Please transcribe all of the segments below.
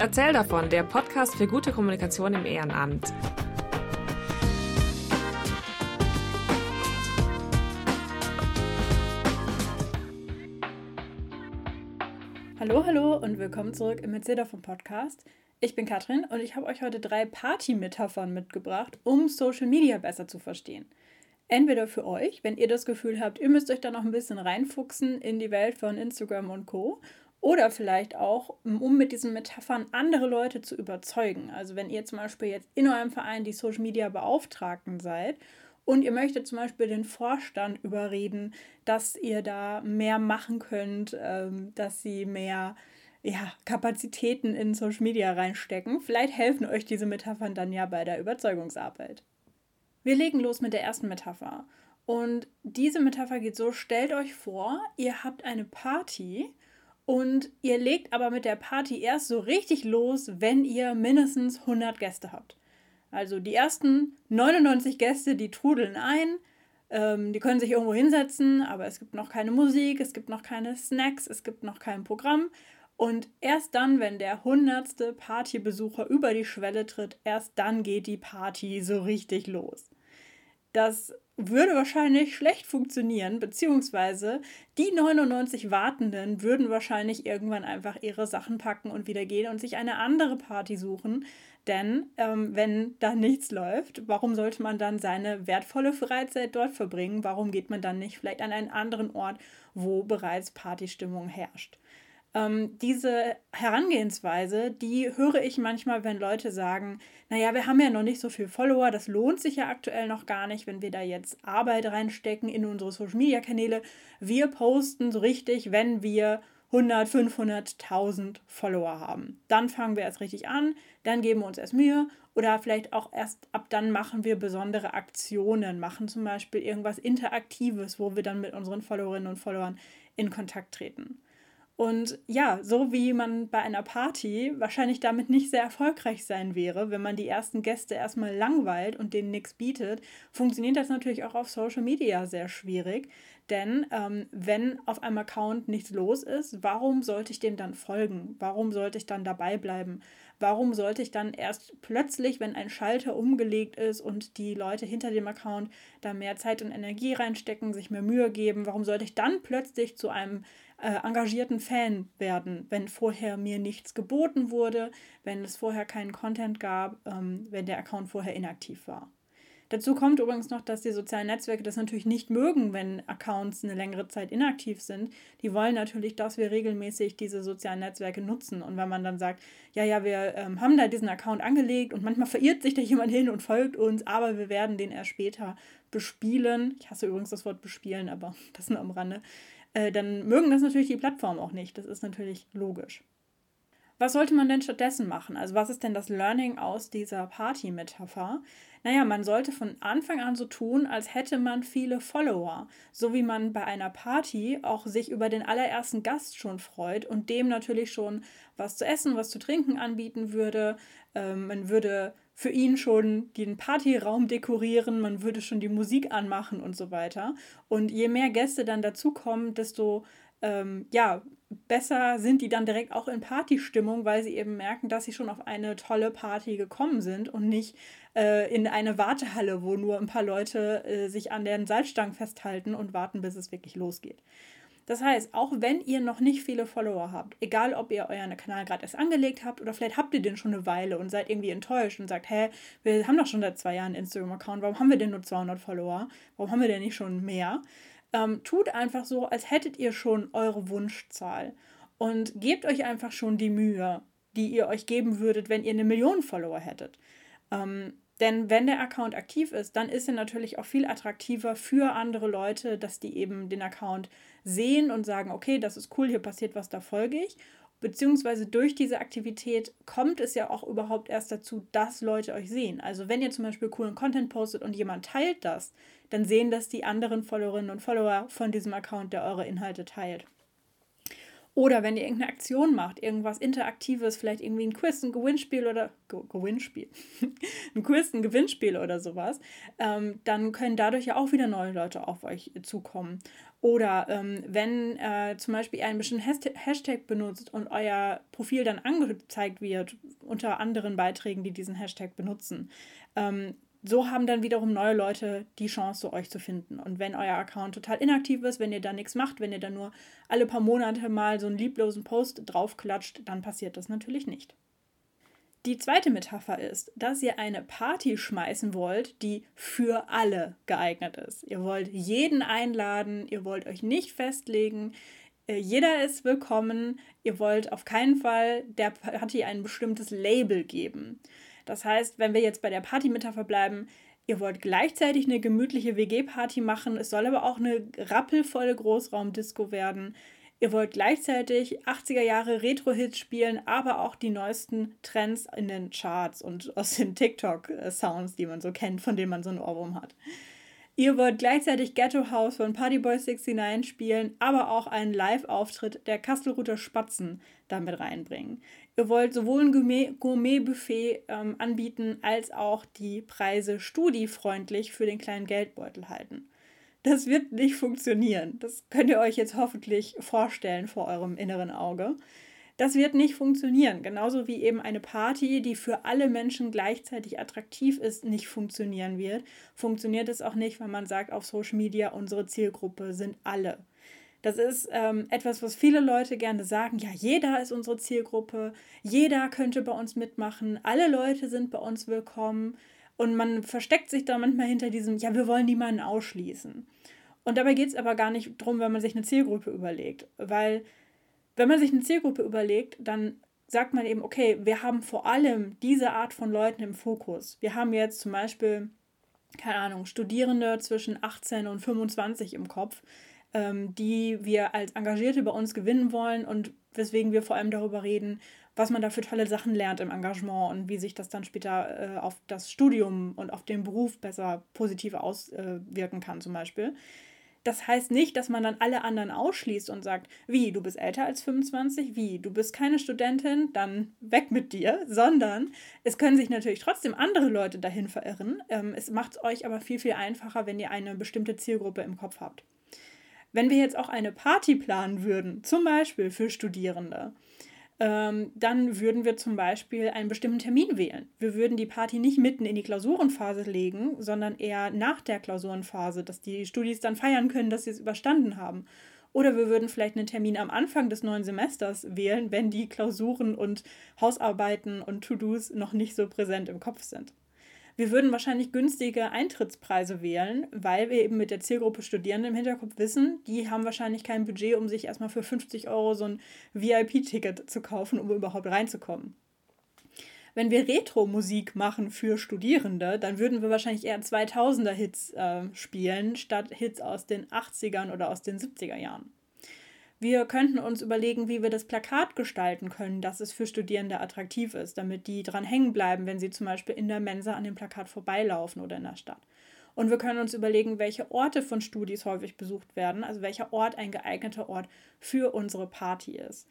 Erzähl davon, der Podcast für gute Kommunikation im Ehrenamt. Hallo, hallo und willkommen zurück im Erzähl davon Podcast. Ich bin Katrin und ich habe euch heute drei Party-Metaphern mitgebracht, um Social Media besser zu verstehen. Entweder für euch, wenn ihr das Gefühl habt, ihr müsst euch da noch ein bisschen reinfuchsen in die Welt von Instagram und Co. Oder vielleicht auch, um mit diesen Metaphern andere Leute zu überzeugen. Also wenn ihr zum Beispiel jetzt in eurem Verein die Social Media Beauftragten seid und ihr möchtet zum Beispiel den Vorstand überreden, dass ihr da mehr machen könnt, ähm, dass sie mehr ja, Kapazitäten in Social Media reinstecken. Vielleicht helfen euch diese Metaphern dann ja bei der Überzeugungsarbeit. Wir legen los mit der ersten Metapher. Und diese Metapher geht so, stellt euch vor, ihr habt eine Party und ihr legt aber mit der Party erst so richtig los, wenn ihr mindestens 100 Gäste habt. Also die ersten 99 Gäste, die trudeln ein. Ähm, die können sich irgendwo hinsetzen, aber es gibt noch keine Musik, es gibt noch keine Snacks, es gibt noch kein Programm. Und erst dann, wenn der hundertste Partybesucher über die Schwelle tritt, erst dann geht die Party so richtig los. Das würde wahrscheinlich schlecht funktionieren, beziehungsweise die 99 Wartenden würden wahrscheinlich irgendwann einfach ihre Sachen packen und wieder gehen und sich eine andere Party suchen. Denn ähm, wenn da nichts läuft, warum sollte man dann seine wertvolle Freizeit dort verbringen? Warum geht man dann nicht vielleicht an einen anderen Ort, wo bereits Partystimmung herrscht? Ähm, diese Herangehensweise, die höre ich manchmal, wenn Leute sagen, naja, wir haben ja noch nicht so viel Follower, das lohnt sich ja aktuell noch gar nicht, wenn wir da jetzt Arbeit reinstecken in unsere Social-Media-Kanäle. Wir posten so richtig, wenn wir 100, 500.000 Follower haben. Dann fangen wir erst richtig an, dann geben wir uns erst Mühe oder vielleicht auch erst ab dann machen wir besondere Aktionen, machen zum Beispiel irgendwas Interaktives, wo wir dann mit unseren Followerinnen und Followern in Kontakt treten. Und ja, so wie man bei einer Party wahrscheinlich damit nicht sehr erfolgreich sein wäre, wenn man die ersten Gäste erstmal langweilt und denen nichts bietet, funktioniert das natürlich auch auf Social Media sehr schwierig. Denn ähm, wenn auf einem Account nichts los ist, warum sollte ich dem dann folgen? Warum sollte ich dann dabei bleiben? Warum sollte ich dann erst plötzlich, wenn ein Schalter umgelegt ist und die Leute hinter dem Account da mehr Zeit und Energie reinstecken, sich mehr Mühe geben, warum sollte ich dann plötzlich zu einem äh, engagierten Fan werden, wenn vorher mir nichts geboten wurde, wenn es vorher keinen Content gab, ähm, wenn der Account vorher inaktiv war. Dazu kommt übrigens noch, dass die sozialen Netzwerke das natürlich nicht mögen, wenn Accounts eine längere Zeit inaktiv sind. Die wollen natürlich, dass wir regelmäßig diese sozialen Netzwerke nutzen. Und wenn man dann sagt, ja, ja, wir ähm, haben da diesen Account angelegt und manchmal verirrt sich da jemand hin und folgt uns, aber wir werden den erst später bespielen. Ich hasse übrigens das Wort bespielen, aber das nur am Rande. Äh, dann mögen das natürlich die Plattformen auch nicht. Das ist natürlich logisch. Was sollte man denn stattdessen machen? Also was ist denn das Learning aus dieser Party-Metapher? Naja, man sollte von Anfang an so tun, als hätte man viele Follower. So wie man bei einer Party auch sich über den allerersten Gast schon freut und dem natürlich schon was zu essen, was zu trinken anbieten würde. Ähm, man würde für ihn schon den Partyraum dekorieren, man würde schon die Musik anmachen und so weiter. Und je mehr Gäste dann dazukommen, desto ähm, ja, besser sind die dann direkt auch in Partystimmung, weil sie eben merken, dass sie schon auf eine tolle Party gekommen sind und nicht äh, in eine Wartehalle, wo nur ein paar Leute äh, sich an den Salzstangen festhalten und warten, bis es wirklich losgeht. Das heißt, auch wenn ihr noch nicht viele Follower habt, egal ob ihr euren Kanal gerade erst angelegt habt oder vielleicht habt ihr den schon eine Weile und seid irgendwie enttäuscht und sagt, hä, wir haben doch schon seit zwei Jahren einen Instagram-Account, warum haben wir denn nur 200 Follower? Warum haben wir denn nicht schon mehr? Ähm, tut einfach so, als hättet ihr schon eure Wunschzahl und gebt euch einfach schon die Mühe, die ihr euch geben würdet, wenn ihr eine Million Follower hättet. Ähm, denn wenn der Account aktiv ist, dann ist er natürlich auch viel attraktiver für andere Leute, dass die eben den Account sehen und sagen, okay, das ist cool, hier passiert was, da folge ich. Beziehungsweise durch diese Aktivität kommt es ja auch überhaupt erst dazu, dass Leute euch sehen. Also wenn ihr zum Beispiel coolen Content postet und jemand teilt das, dann sehen das die anderen Followerinnen und Follower von diesem Account, der eure Inhalte teilt. Oder wenn ihr irgendeine Aktion macht, irgendwas Interaktives, vielleicht irgendwie ein Quiz, ein Gewinnspiel oder Ge Gewinnspiel, ein Quiz, ein Gewinnspiel oder sowas, ähm, dann können dadurch ja auch wieder neue Leute auf euch zukommen. Oder ähm, wenn äh, zum Beispiel ihr einen bestimmten Hashtag benutzt und euer Profil dann angezeigt wird unter anderen Beiträgen, die diesen Hashtag benutzen, ähm, so haben dann wiederum neue Leute die Chance, euch zu finden. Und wenn euer Account total inaktiv ist, wenn ihr da nichts macht, wenn ihr da nur alle paar Monate mal so einen lieblosen Post draufklatscht, dann passiert das natürlich nicht. Die zweite Metapher ist, dass ihr eine Party schmeißen wollt, die für alle geeignet ist. Ihr wollt jeden einladen, ihr wollt euch nicht festlegen, äh, jeder ist willkommen, ihr wollt auf keinen Fall der Party ein bestimmtes Label geben. Das heißt, wenn wir jetzt bei der Party-Metapher bleiben, ihr wollt gleichzeitig eine gemütliche WG-Party machen, es soll aber auch eine rappelvolle Großraumdisco werden. Ihr wollt gleichzeitig 80er Jahre Retro-Hits spielen, aber auch die neuesten Trends in den Charts und aus den TikTok-Sounds, die man so kennt, von denen man so ein Ohrwurm hat. Ihr wollt gleichzeitig Ghetto House von Partyboy 69 spielen, aber auch einen Live-Auftritt der Kastelruther Spatzen damit reinbringen. Ihr wollt sowohl ein Gourmet-Buffet ähm, anbieten, als auch die Preise studiefreundlich für den kleinen Geldbeutel halten. Das wird nicht funktionieren. Das könnt ihr euch jetzt hoffentlich vorstellen vor eurem inneren Auge. Das wird nicht funktionieren. Genauso wie eben eine Party, die für alle Menschen gleichzeitig attraktiv ist, nicht funktionieren wird, funktioniert es auch nicht, wenn man sagt auf Social Media, unsere Zielgruppe sind alle. Das ist ähm, etwas, was viele Leute gerne sagen. Ja, jeder ist unsere Zielgruppe, jeder könnte bei uns mitmachen, alle Leute sind bei uns willkommen. Und man versteckt sich da manchmal hinter diesem, ja, wir wollen niemanden ausschließen. Und dabei geht es aber gar nicht darum, wenn man sich eine Zielgruppe überlegt. Weil, wenn man sich eine Zielgruppe überlegt, dann sagt man eben, okay, wir haben vor allem diese Art von Leuten im Fokus. Wir haben jetzt zum Beispiel, keine Ahnung, Studierende zwischen 18 und 25 im Kopf, ähm, die wir als Engagierte bei uns gewinnen wollen und weswegen wir vor allem darüber reden, was man da für tolle Sachen lernt im Engagement und wie sich das dann später äh, auf das Studium und auf den Beruf besser positiv auswirken kann, zum Beispiel. Das heißt nicht, dass man dann alle anderen ausschließt und sagt, wie, du bist älter als 25, wie, du bist keine Studentin, dann weg mit dir, sondern es können sich natürlich trotzdem andere Leute dahin verirren. Ähm, es macht es euch aber viel, viel einfacher, wenn ihr eine bestimmte Zielgruppe im Kopf habt. Wenn wir jetzt auch eine Party planen würden, zum Beispiel für Studierende, ähm, dann würden wir zum Beispiel einen bestimmten Termin wählen. Wir würden die Party nicht mitten in die Klausurenphase legen, sondern eher nach der Klausurenphase, dass die Studis dann feiern können, dass sie es überstanden haben. Oder wir würden vielleicht einen Termin am Anfang des neuen Semesters wählen, wenn die Klausuren und Hausarbeiten und To-Dos noch nicht so präsent im Kopf sind. Wir würden wahrscheinlich günstige Eintrittspreise wählen, weil wir eben mit der Zielgruppe Studierende im Hinterkopf wissen, die haben wahrscheinlich kein Budget, um sich erstmal für 50 Euro so ein VIP-Ticket zu kaufen, um überhaupt reinzukommen. Wenn wir Retro-Musik machen für Studierende, dann würden wir wahrscheinlich eher 2000er-Hits äh, spielen, statt Hits aus den 80ern oder aus den 70er Jahren. Wir könnten uns überlegen, wie wir das Plakat gestalten können, dass es für Studierende attraktiv ist, damit die dran hängen bleiben, wenn sie zum Beispiel in der Mensa an dem Plakat vorbeilaufen oder in der Stadt. Und wir können uns überlegen, welche Orte von Studis häufig besucht werden, also welcher Ort ein geeigneter Ort für unsere Party ist.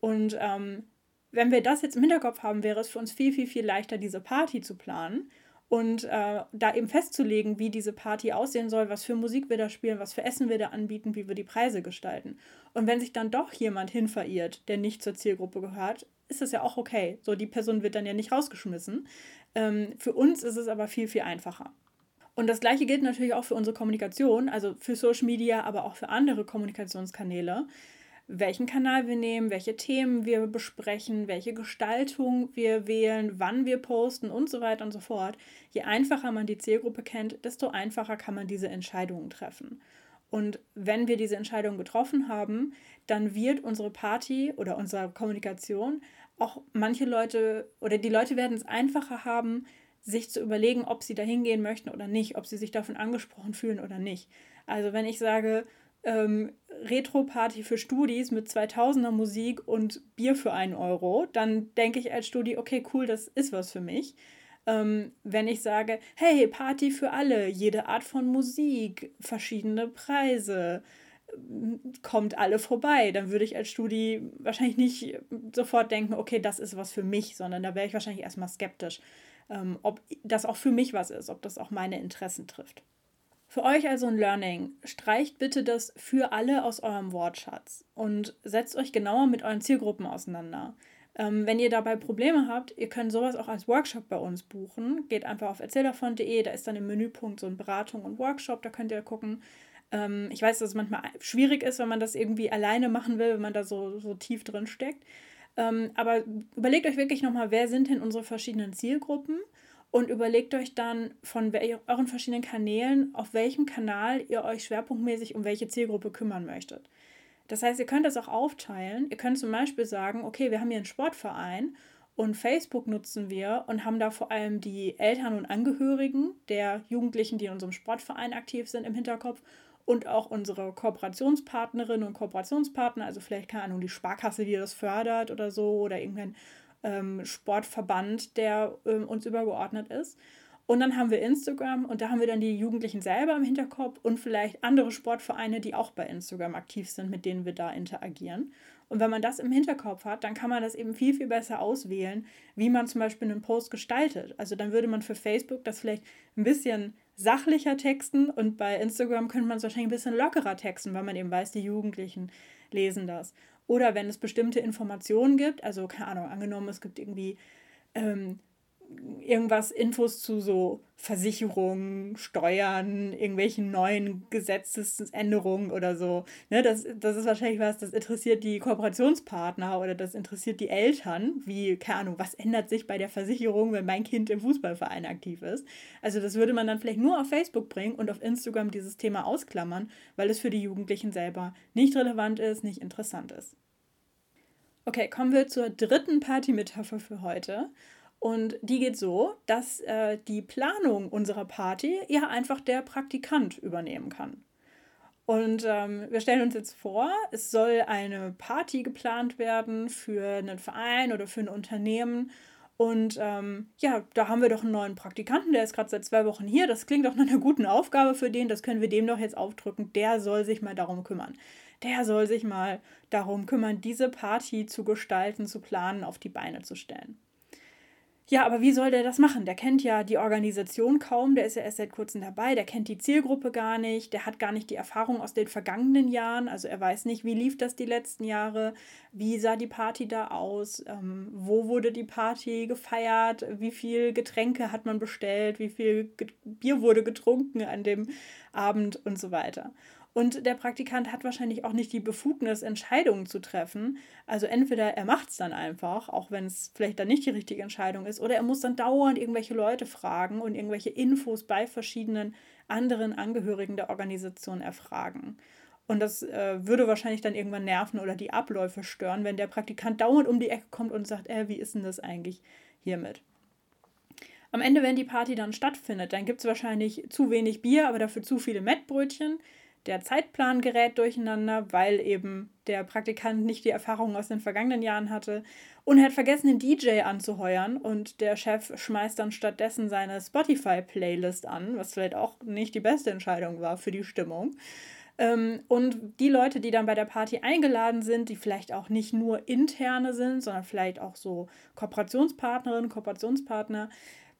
Und ähm, wenn wir das jetzt im Hinterkopf haben, wäre es für uns viel, viel, viel leichter, diese Party zu planen und äh, da eben festzulegen, wie diese Party aussehen soll, was für Musik wir da spielen, was für Essen wir da anbieten, wie wir die Preise gestalten. Und wenn sich dann doch jemand hin verirrt, der nicht zur Zielgruppe gehört, ist das ja auch okay. So, die Person wird dann ja nicht rausgeschmissen. Ähm, für uns ist es aber viel, viel einfacher. Und das gleiche gilt natürlich auch für unsere Kommunikation, also für Social Media, aber auch für andere Kommunikationskanäle welchen Kanal wir nehmen, welche Themen wir besprechen, welche Gestaltung wir wählen, wann wir posten und so weiter und so fort. Je einfacher man die Zielgruppe kennt, desto einfacher kann man diese Entscheidungen treffen. Und wenn wir diese Entscheidung getroffen haben, dann wird unsere Party oder unsere Kommunikation auch manche Leute oder die Leute werden es einfacher haben, sich zu überlegen, ob sie da hingehen möchten oder nicht, ob sie sich davon angesprochen fühlen oder nicht. Also wenn ich sage, ähm, Retro-Party für Studis mit 2000er Musik und Bier für einen Euro, dann denke ich als Studi, okay, cool, das ist was für mich. Ähm, wenn ich sage, hey, Party für alle, jede Art von Musik, verschiedene Preise, kommt alle vorbei. Dann würde ich als Studi wahrscheinlich nicht sofort denken, okay, das ist was für mich, sondern da wäre ich wahrscheinlich erstmal skeptisch, ähm, ob das auch für mich was ist, ob das auch meine Interessen trifft. Für euch also ein Learning. Streicht bitte das für alle aus eurem Wortschatz und setzt euch genauer mit euren Zielgruppen auseinander. Ähm, wenn ihr dabei Probleme habt, ihr könnt sowas auch als Workshop bei uns buchen. Geht einfach auf erzähldavon.de, da ist dann im Menüpunkt so ein Beratung und Workshop, da könnt ihr gucken. Ähm, ich weiß, dass es manchmal schwierig ist, wenn man das irgendwie alleine machen will, wenn man da so, so tief drin steckt. Ähm, aber überlegt euch wirklich nochmal, wer sind denn unsere verschiedenen Zielgruppen und überlegt euch dann von euren verschiedenen Kanälen, auf welchem Kanal ihr euch schwerpunktmäßig um welche Zielgruppe kümmern möchtet. Das heißt, ihr könnt das auch aufteilen. Ihr könnt zum Beispiel sagen, okay, wir haben hier einen Sportverein und Facebook nutzen wir und haben da vor allem die Eltern und Angehörigen der Jugendlichen, die in unserem Sportverein aktiv sind, im Hinterkopf und auch unsere Kooperationspartnerinnen und Kooperationspartner, also vielleicht keine Ahnung, die Sparkasse, die das fördert oder so, oder irgendein ähm, Sportverband, der ähm, uns übergeordnet ist. Und dann haben wir Instagram und da haben wir dann die Jugendlichen selber im Hinterkopf und vielleicht andere Sportvereine, die auch bei Instagram aktiv sind, mit denen wir da interagieren. Und wenn man das im Hinterkopf hat, dann kann man das eben viel, viel besser auswählen, wie man zum Beispiel einen Post gestaltet. Also dann würde man für Facebook das vielleicht ein bisschen sachlicher texten und bei Instagram könnte man es wahrscheinlich ein bisschen lockerer texten, weil man eben weiß, die Jugendlichen lesen das. Oder wenn es bestimmte Informationen gibt, also keine Ahnung, angenommen, es gibt irgendwie ähm, irgendwas, Infos zu so Versicherungen, Steuern, irgendwelchen neuen Gesetzesänderungen oder so. Ne, das, das ist wahrscheinlich was, das interessiert die Kooperationspartner oder das interessiert die Eltern, wie, keine Ahnung, was ändert sich bei der Versicherung, wenn mein Kind im Fußballverein aktiv ist. Also das würde man dann vielleicht nur auf Facebook bringen und auf Instagram dieses Thema ausklammern, weil es für die Jugendlichen selber nicht relevant ist, nicht interessant ist. Okay, kommen wir zur dritten Party-Metapher für heute. Und die geht so, dass äh, die Planung unserer Party ja einfach der Praktikant übernehmen kann. Und ähm, wir stellen uns jetzt vor, es soll eine Party geplant werden für einen Verein oder für ein Unternehmen. Und ähm, ja, da haben wir doch einen neuen Praktikanten, der ist gerade seit zwei Wochen hier. Das klingt doch nach einer guten Aufgabe für den. Das können wir dem doch jetzt aufdrücken. Der soll sich mal darum kümmern der soll sich mal darum kümmern, diese Party zu gestalten, zu planen, auf die Beine zu stellen. Ja, aber wie soll der das machen? Der kennt ja die Organisation kaum, der ist ja erst seit kurzem dabei, der kennt die Zielgruppe gar nicht, der hat gar nicht die Erfahrung aus den vergangenen Jahren, also er weiß nicht, wie lief das die letzten Jahre, wie sah die Party da aus, ähm, wo wurde die Party gefeiert, wie viel Getränke hat man bestellt, wie viel Bier wurde getrunken an dem Abend und so weiter. Und der Praktikant hat wahrscheinlich auch nicht die Befugnis, Entscheidungen zu treffen. Also entweder er macht es dann einfach, auch wenn es vielleicht dann nicht die richtige Entscheidung ist, oder er muss dann dauernd irgendwelche Leute fragen und irgendwelche Infos bei verschiedenen anderen Angehörigen der Organisation erfragen. Und das äh, würde wahrscheinlich dann irgendwann nerven oder die Abläufe stören, wenn der Praktikant dauernd um die Ecke kommt und sagt, äh, wie ist denn das eigentlich hiermit? Am Ende, wenn die Party dann stattfindet, dann gibt es wahrscheinlich zu wenig Bier, aber dafür zu viele Mettbrötchen der Zeitplan gerät durcheinander, weil eben der Praktikant nicht die Erfahrung aus den vergangenen Jahren hatte und er hat vergessen, den DJ anzuheuern und der Chef schmeißt dann stattdessen seine Spotify-Playlist an, was vielleicht auch nicht die beste Entscheidung war für die Stimmung. Ähm, und die Leute, die dann bei der Party eingeladen sind, die vielleicht auch nicht nur interne sind, sondern vielleicht auch so Kooperationspartnerinnen, Kooperationspartner,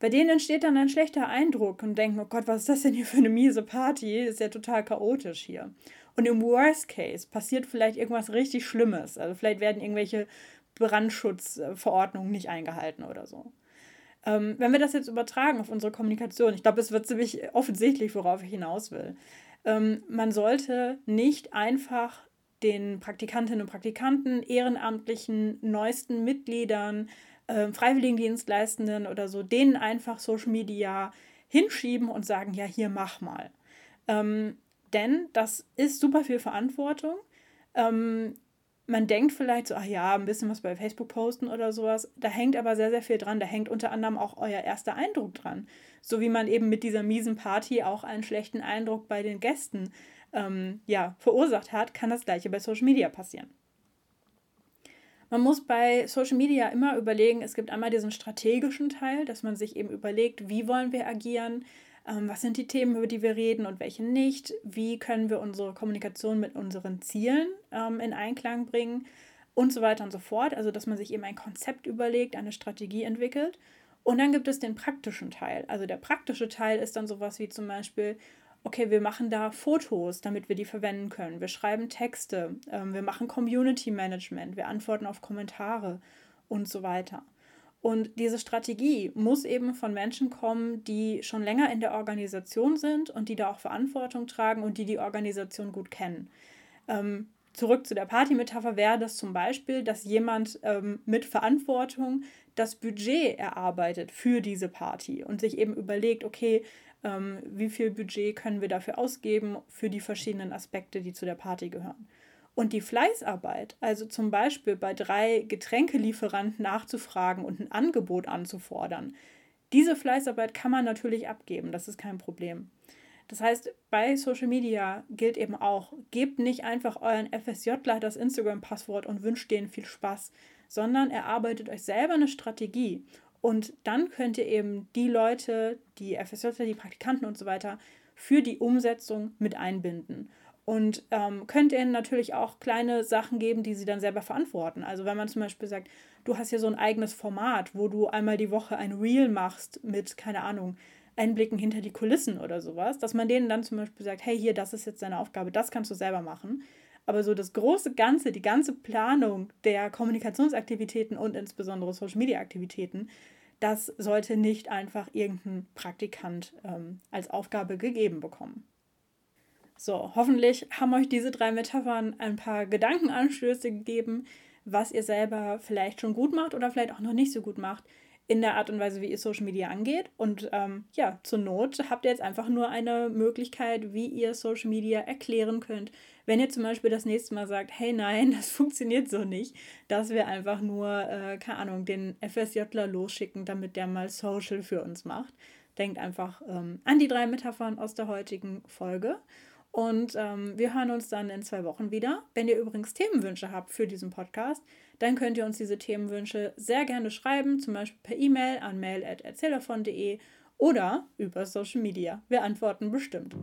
bei denen entsteht dann ein schlechter Eindruck und denken, oh Gott, was ist das denn hier für eine miese Party? Ist ja total chaotisch hier. Und im Worst Case passiert vielleicht irgendwas richtig Schlimmes. Also vielleicht werden irgendwelche Brandschutzverordnungen nicht eingehalten oder so. Ähm, wenn wir das jetzt übertragen auf unsere Kommunikation, ich glaube, es wird ziemlich offensichtlich, worauf ich hinaus will. Ähm, man sollte nicht einfach den Praktikantinnen und Praktikanten, ehrenamtlichen, neuesten Mitgliedern, äh, Freiwilligendienstleistenden oder so, denen einfach Social Media hinschieben und sagen, ja, hier mach mal. Ähm, denn das ist super viel Verantwortung. Ähm, man denkt vielleicht so, ach ja, ein bisschen was bei Facebook posten oder sowas. Da hängt aber sehr, sehr viel dran. Da hängt unter anderem auch euer erster Eindruck dran. So wie man eben mit dieser miesen Party auch einen schlechten Eindruck bei den Gästen ähm, ja, verursacht hat, kann das gleiche bei Social Media passieren. Man muss bei Social Media immer überlegen, es gibt einmal diesen strategischen Teil, dass man sich eben überlegt, wie wollen wir agieren, ähm, was sind die Themen, über die wir reden und welche nicht, wie können wir unsere Kommunikation mit unseren Zielen ähm, in Einklang bringen und so weiter und so fort. Also, dass man sich eben ein Konzept überlegt, eine Strategie entwickelt. Und dann gibt es den praktischen Teil. Also der praktische Teil ist dann sowas wie zum Beispiel, okay, wir machen da Fotos, damit wir die verwenden können. Wir schreiben Texte, ähm, wir machen Community Management, wir antworten auf Kommentare und so weiter. Und diese Strategie muss eben von Menschen kommen, die schon länger in der Organisation sind und die da auch Verantwortung tragen und die die Organisation gut kennen. Ähm, zurück zu der Party-Metapher wäre das zum Beispiel, dass jemand ähm, mit Verantwortung das Budget erarbeitet für diese Party und sich eben überlegt, okay, ähm, wie viel Budget können wir dafür ausgeben für die verschiedenen Aspekte, die zu der Party gehören. Und die Fleißarbeit, also zum Beispiel bei drei Getränkelieferanten nachzufragen und ein Angebot anzufordern, diese Fleißarbeit kann man natürlich abgeben, das ist kein Problem. Das heißt, bei Social Media gilt eben auch, gebt nicht einfach euren FSJler das Instagram-Passwort und wünscht denen viel Spaß, sondern erarbeitet euch selber eine Strategie. Und dann könnt ihr eben die Leute, die FSJler, die Praktikanten und so weiter, für die Umsetzung mit einbinden. Und ähm, könnt ihr ihnen natürlich auch kleine Sachen geben, die sie dann selber verantworten. Also wenn man zum Beispiel sagt, du hast hier so ein eigenes Format, wo du einmal die Woche ein Reel machst mit, keine Ahnung, Einblicken hinter die Kulissen oder sowas, dass man denen dann zum Beispiel sagt, hey, hier, das ist jetzt deine Aufgabe, das kannst du selber machen. Aber so das große Ganze, die ganze Planung der Kommunikationsaktivitäten und insbesondere Social-Media-Aktivitäten, das sollte nicht einfach irgendein Praktikant ähm, als Aufgabe gegeben bekommen. So, hoffentlich haben euch diese drei Metaphern ein paar Gedankenanstöße gegeben, was ihr selber vielleicht schon gut macht oder vielleicht auch noch nicht so gut macht in der Art und Weise, wie ihr Social Media angeht. Und ähm, ja, zur Not habt ihr jetzt einfach nur eine Möglichkeit, wie ihr Social Media erklären könnt. Wenn ihr zum Beispiel das nächste Mal sagt, hey nein, das funktioniert so nicht, dass wir einfach nur, äh, keine Ahnung, den FSJler losschicken, damit der mal Social für uns macht. Denkt einfach ähm, an die drei Metaphern aus der heutigen Folge. Und ähm, wir hören uns dann in zwei Wochen wieder. Wenn ihr übrigens Themenwünsche habt für diesen Podcast, dann könnt ihr uns diese Themenwünsche sehr gerne schreiben, zum Beispiel per E-Mail an mail.erzählervon.de oder über Social Media. Wir antworten bestimmt.